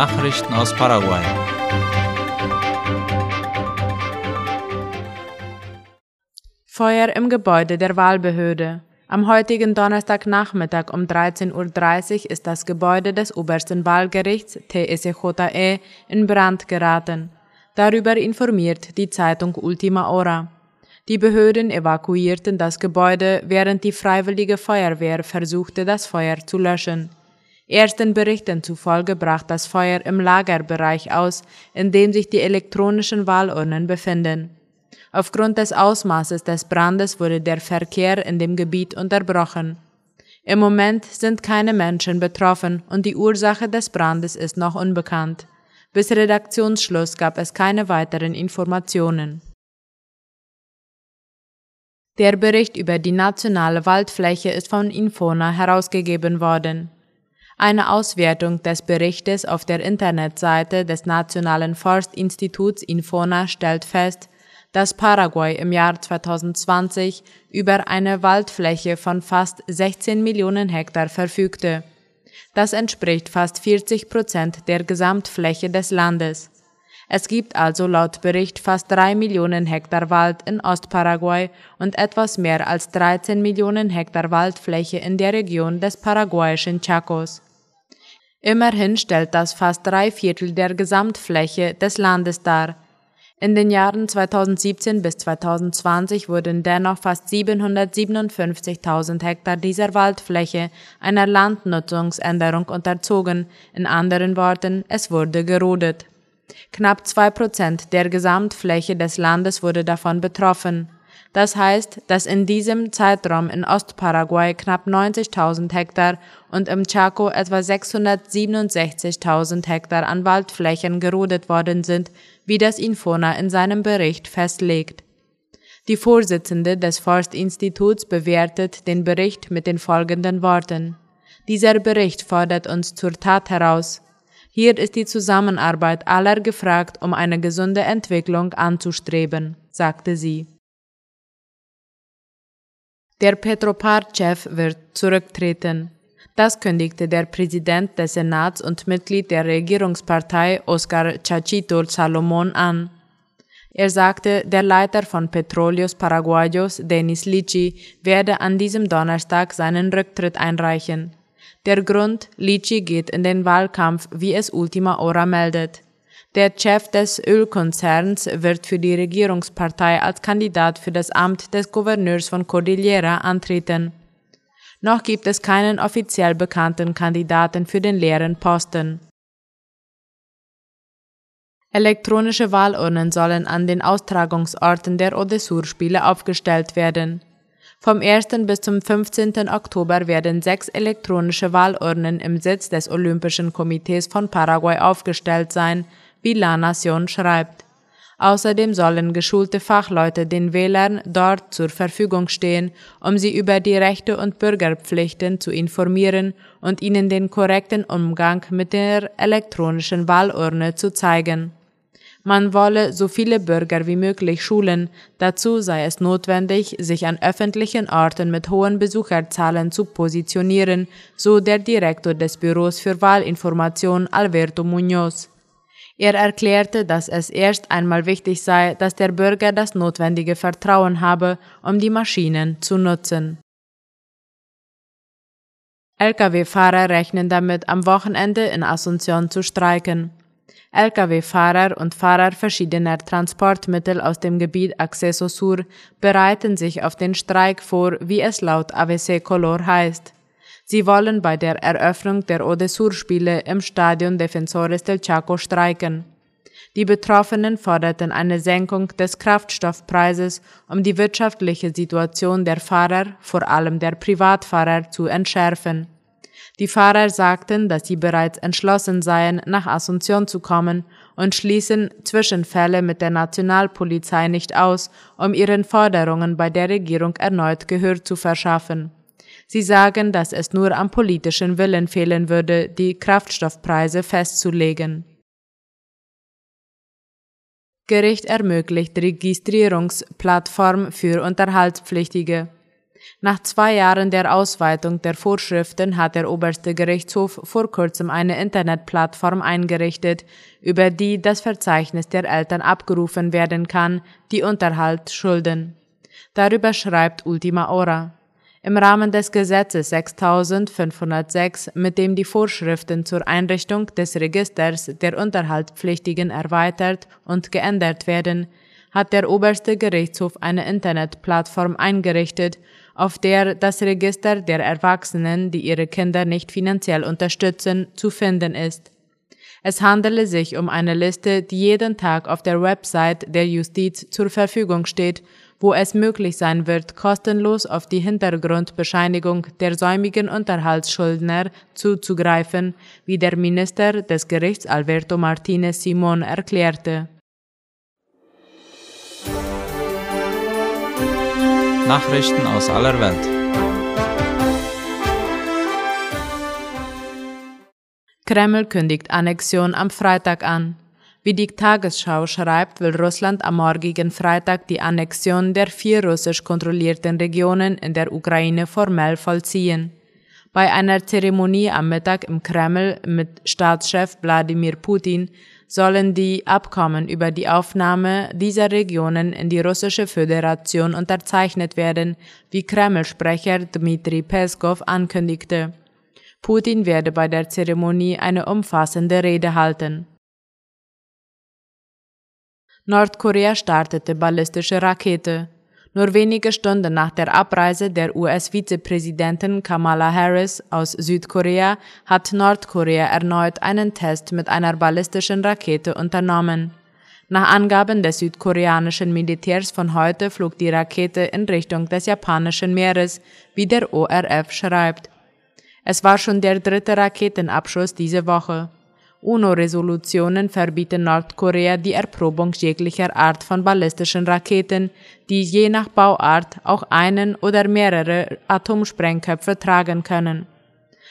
Nachrichten aus Paraguay. Feuer im Gebäude der Wahlbehörde. Am heutigen Donnerstagnachmittag um 13.30 Uhr ist das Gebäude des obersten Wahlgerichts TSJE in Brand geraten. Darüber informiert die Zeitung Ultima Hora. Die Behörden evakuierten das Gebäude, während die freiwillige Feuerwehr versuchte, das Feuer zu löschen. Ersten Berichten zufolge brach das Feuer im Lagerbereich aus, in dem sich die elektronischen Wahlurnen befinden. Aufgrund des Ausmaßes des Brandes wurde der Verkehr in dem Gebiet unterbrochen. Im Moment sind keine Menschen betroffen und die Ursache des Brandes ist noch unbekannt. Bis Redaktionsschluss gab es keine weiteren Informationen. Der Bericht über die nationale Waldfläche ist von Infona herausgegeben worden. Eine Auswertung des Berichtes auf der Internetseite des Nationalen Forstinstituts Infona stellt fest, dass Paraguay im Jahr 2020 über eine Waldfläche von fast 16 Millionen Hektar verfügte. Das entspricht fast 40 Prozent der Gesamtfläche des Landes. Es gibt also laut Bericht fast drei Millionen Hektar Wald in Ostparaguay und etwas mehr als 13 Millionen Hektar Waldfläche in der Region des paraguayischen Chacos. Immerhin stellt das fast drei Viertel der Gesamtfläche des Landes dar, in den Jahren 2017 bis 2020 wurden dennoch fast 757.000 Hektar dieser Waldfläche einer Landnutzungsänderung unterzogen, in anderen Worten, es wurde gerodet. Knapp zwei Prozent der Gesamtfläche des Landes wurde davon betroffen. Das heißt, dass in diesem Zeitraum in Ostparaguay knapp 90.000 Hektar und im Chaco etwa 667.000 Hektar an Waldflächen gerodet worden sind, wie das Infona in seinem Bericht festlegt. Die Vorsitzende des Forstinstituts bewertet den Bericht mit den folgenden Worten. Dieser Bericht fordert uns zur Tat heraus. Hier ist die Zusammenarbeit aller gefragt, um eine gesunde Entwicklung anzustreben, sagte sie. Der Petropar-Chef wird zurücktreten. Das kündigte der Präsident des Senats und Mitglied der Regierungspartei Oscar Chachito Salomon an. Er sagte, der Leiter von Petróleos Paraguayos, Denis Lici, werde an diesem Donnerstag seinen Rücktritt einreichen. Der Grund, Lici geht in den Wahlkampf, wie es Ultima Hora meldet. Der Chef des Ölkonzerns wird für die Regierungspartei als Kandidat für das Amt des Gouverneurs von Cordillera antreten. Noch gibt es keinen offiziell bekannten Kandidaten für den leeren Posten. Elektronische Wahlurnen sollen an den Austragungsorten der Odessur-Spiele aufgestellt werden. Vom 1. bis zum 15. Oktober werden sechs elektronische Wahlurnen im Sitz des Olympischen Komitees von Paraguay aufgestellt sein, wie La Nation schreibt. Außerdem sollen geschulte Fachleute den Wählern dort zur Verfügung stehen, um sie über die Rechte und Bürgerpflichten zu informieren und ihnen den korrekten Umgang mit der elektronischen Wahlurne zu zeigen. Man wolle so viele Bürger wie möglich schulen, dazu sei es notwendig, sich an öffentlichen Orten mit hohen Besucherzahlen zu positionieren, so der Direktor des Büros für Wahlinformation Alberto Muñoz. Er erklärte, dass es erst einmal wichtig sei, dass der Bürger das notwendige Vertrauen habe, um die Maschinen zu nutzen. Lkw-Fahrer rechnen damit, am Wochenende in Asunción zu streiken. Lkw-Fahrer und Fahrer verschiedener Transportmittel aus dem Gebiet Acceso Sur bereiten sich auf den Streik vor, wie es laut AVC Color heißt. Sie wollen bei der Eröffnung der Odessur-Spiele im Stadion Defensores del Chaco streiken. Die Betroffenen forderten eine Senkung des Kraftstoffpreises, um die wirtschaftliche Situation der Fahrer, vor allem der Privatfahrer, zu entschärfen. Die Fahrer sagten, dass sie bereits entschlossen seien, nach Asunción zu kommen und schließen Zwischenfälle mit der Nationalpolizei nicht aus, um ihren Forderungen bei der Regierung erneut Gehör zu verschaffen. Sie sagen, dass es nur am politischen Willen fehlen würde, die Kraftstoffpreise festzulegen. Gericht ermöglicht Registrierungsplattform für Unterhaltspflichtige. Nach zwei Jahren der Ausweitung der Vorschriften hat der oberste Gerichtshof vor kurzem eine Internetplattform eingerichtet, über die das Verzeichnis der Eltern abgerufen werden kann, die Unterhalt schulden. Darüber schreibt Ultima Ora. Im Rahmen des Gesetzes 6506, mit dem die Vorschriften zur Einrichtung des Registers der Unterhaltspflichtigen erweitert und geändert werden, hat der oberste Gerichtshof eine Internetplattform eingerichtet, auf der das Register der Erwachsenen, die ihre Kinder nicht finanziell unterstützen, zu finden ist. Es handele sich um eine Liste, die jeden Tag auf der Website der Justiz zur Verfügung steht wo es möglich sein wird, kostenlos auf die Hintergrundbescheinigung der säumigen Unterhaltsschuldner zuzugreifen, wie der Minister des Gerichts Alberto Martinez Simon erklärte. Nachrichten aus aller Welt. Kreml kündigt Annexion am Freitag an. Wie die Tagesschau schreibt, will Russland am morgigen Freitag die Annexion der vier russisch kontrollierten Regionen in der Ukraine formell vollziehen. Bei einer Zeremonie am Mittag im Kreml mit Staatschef Wladimir Putin sollen die Abkommen über die Aufnahme dieser Regionen in die russische Föderation unterzeichnet werden, wie Kreml-Sprecher Dmitri Peskov ankündigte. Putin werde bei der Zeremonie eine umfassende Rede halten. Nordkorea startete ballistische Rakete. Nur wenige Stunden nach der Abreise der US-Vizepräsidentin Kamala Harris aus Südkorea hat Nordkorea erneut einen Test mit einer ballistischen Rakete unternommen. Nach Angaben des südkoreanischen Militärs von heute flog die Rakete in Richtung des japanischen Meeres, wie der ORF schreibt. Es war schon der dritte Raketenabschuss diese Woche. UNO-Resolutionen verbieten Nordkorea die Erprobung jeglicher Art von ballistischen Raketen, die je nach Bauart auch einen oder mehrere Atomsprengköpfe tragen können.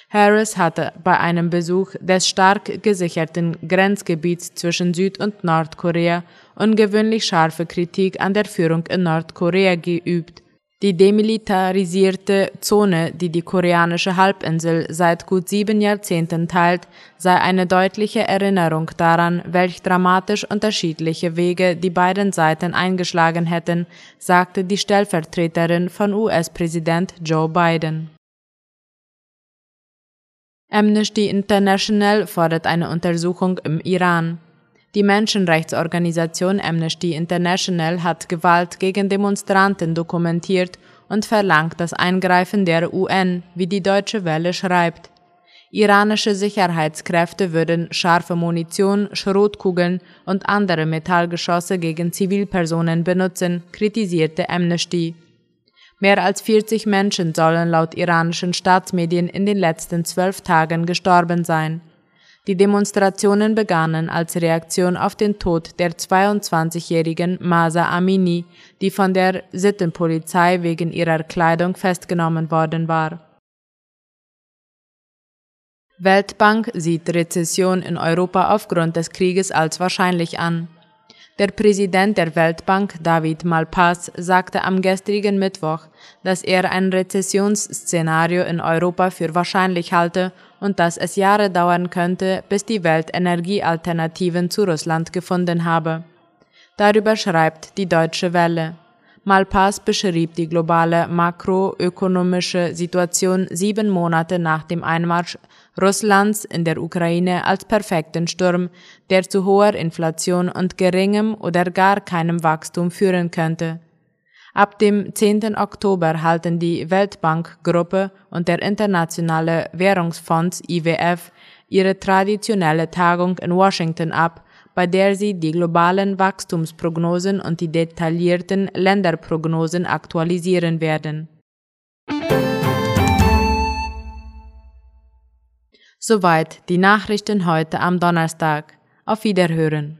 Harris hatte bei einem Besuch des stark gesicherten Grenzgebiets zwischen Süd- und Nordkorea ungewöhnlich scharfe Kritik an der Führung in Nordkorea geübt die demilitarisierte Zone, die die koreanische Halbinsel seit gut sieben Jahrzehnten teilt, sei eine deutliche Erinnerung daran, welch dramatisch unterschiedliche Wege die beiden Seiten eingeschlagen hätten, sagte die Stellvertreterin von US-Präsident Joe Biden. Amnesty International fordert eine Untersuchung im Iran. Die Menschenrechtsorganisation Amnesty International hat Gewalt gegen Demonstranten dokumentiert und verlangt das Eingreifen der UN, wie die Deutsche Welle schreibt. Iranische Sicherheitskräfte würden scharfe Munition, Schrotkugeln und andere Metallgeschosse gegen Zivilpersonen benutzen, kritisierte Amnesty. Mehr als 40 Menschen sollen laut iranischen Staatsmedien in den letzten zwölf Tagen gestorben sein. Die Demonstrationen begannen als Reaktion auf den Tod der 22-jährigen Masa Amini, die von der Sittenpolizei wegen ihrer Kleidung festgenommen worden war. Weltbank sieht Rezession in Europa aufgrund des Krieges als wahrscheinlich an. Der Präsident der Weltbank, David Malpass, sagte am gestrigen Mittwoch, dass er ein Rezessionsszenario in Europa für wahrscheinlich halte und dass es Jahre dauern könnte, bis die Welt Energiealternativen zu Russland gefunden habe. Darüber schreibt die Deutsche Welle. Malpass beschrieb die globale makroökonomische Situation sieben Monate nach dem Einmarsch Russlands in der Ukraine als perfekten Sturm, der zu hoher Inflation und geringem oder gar keinem Wachstum führen könnte. Ab dem 10. Oktober halten die Weltbankgruppe und der Internationale Währungsfonds IWF ihre traditionelle Tagung in Washington ab, bei der sie die globalen Wachstumsprognosen und die detaillierten Länderprognosen aktualisieren werden. Soweit die Nachrichten heute am Donnerstag. Auf Wiederhören.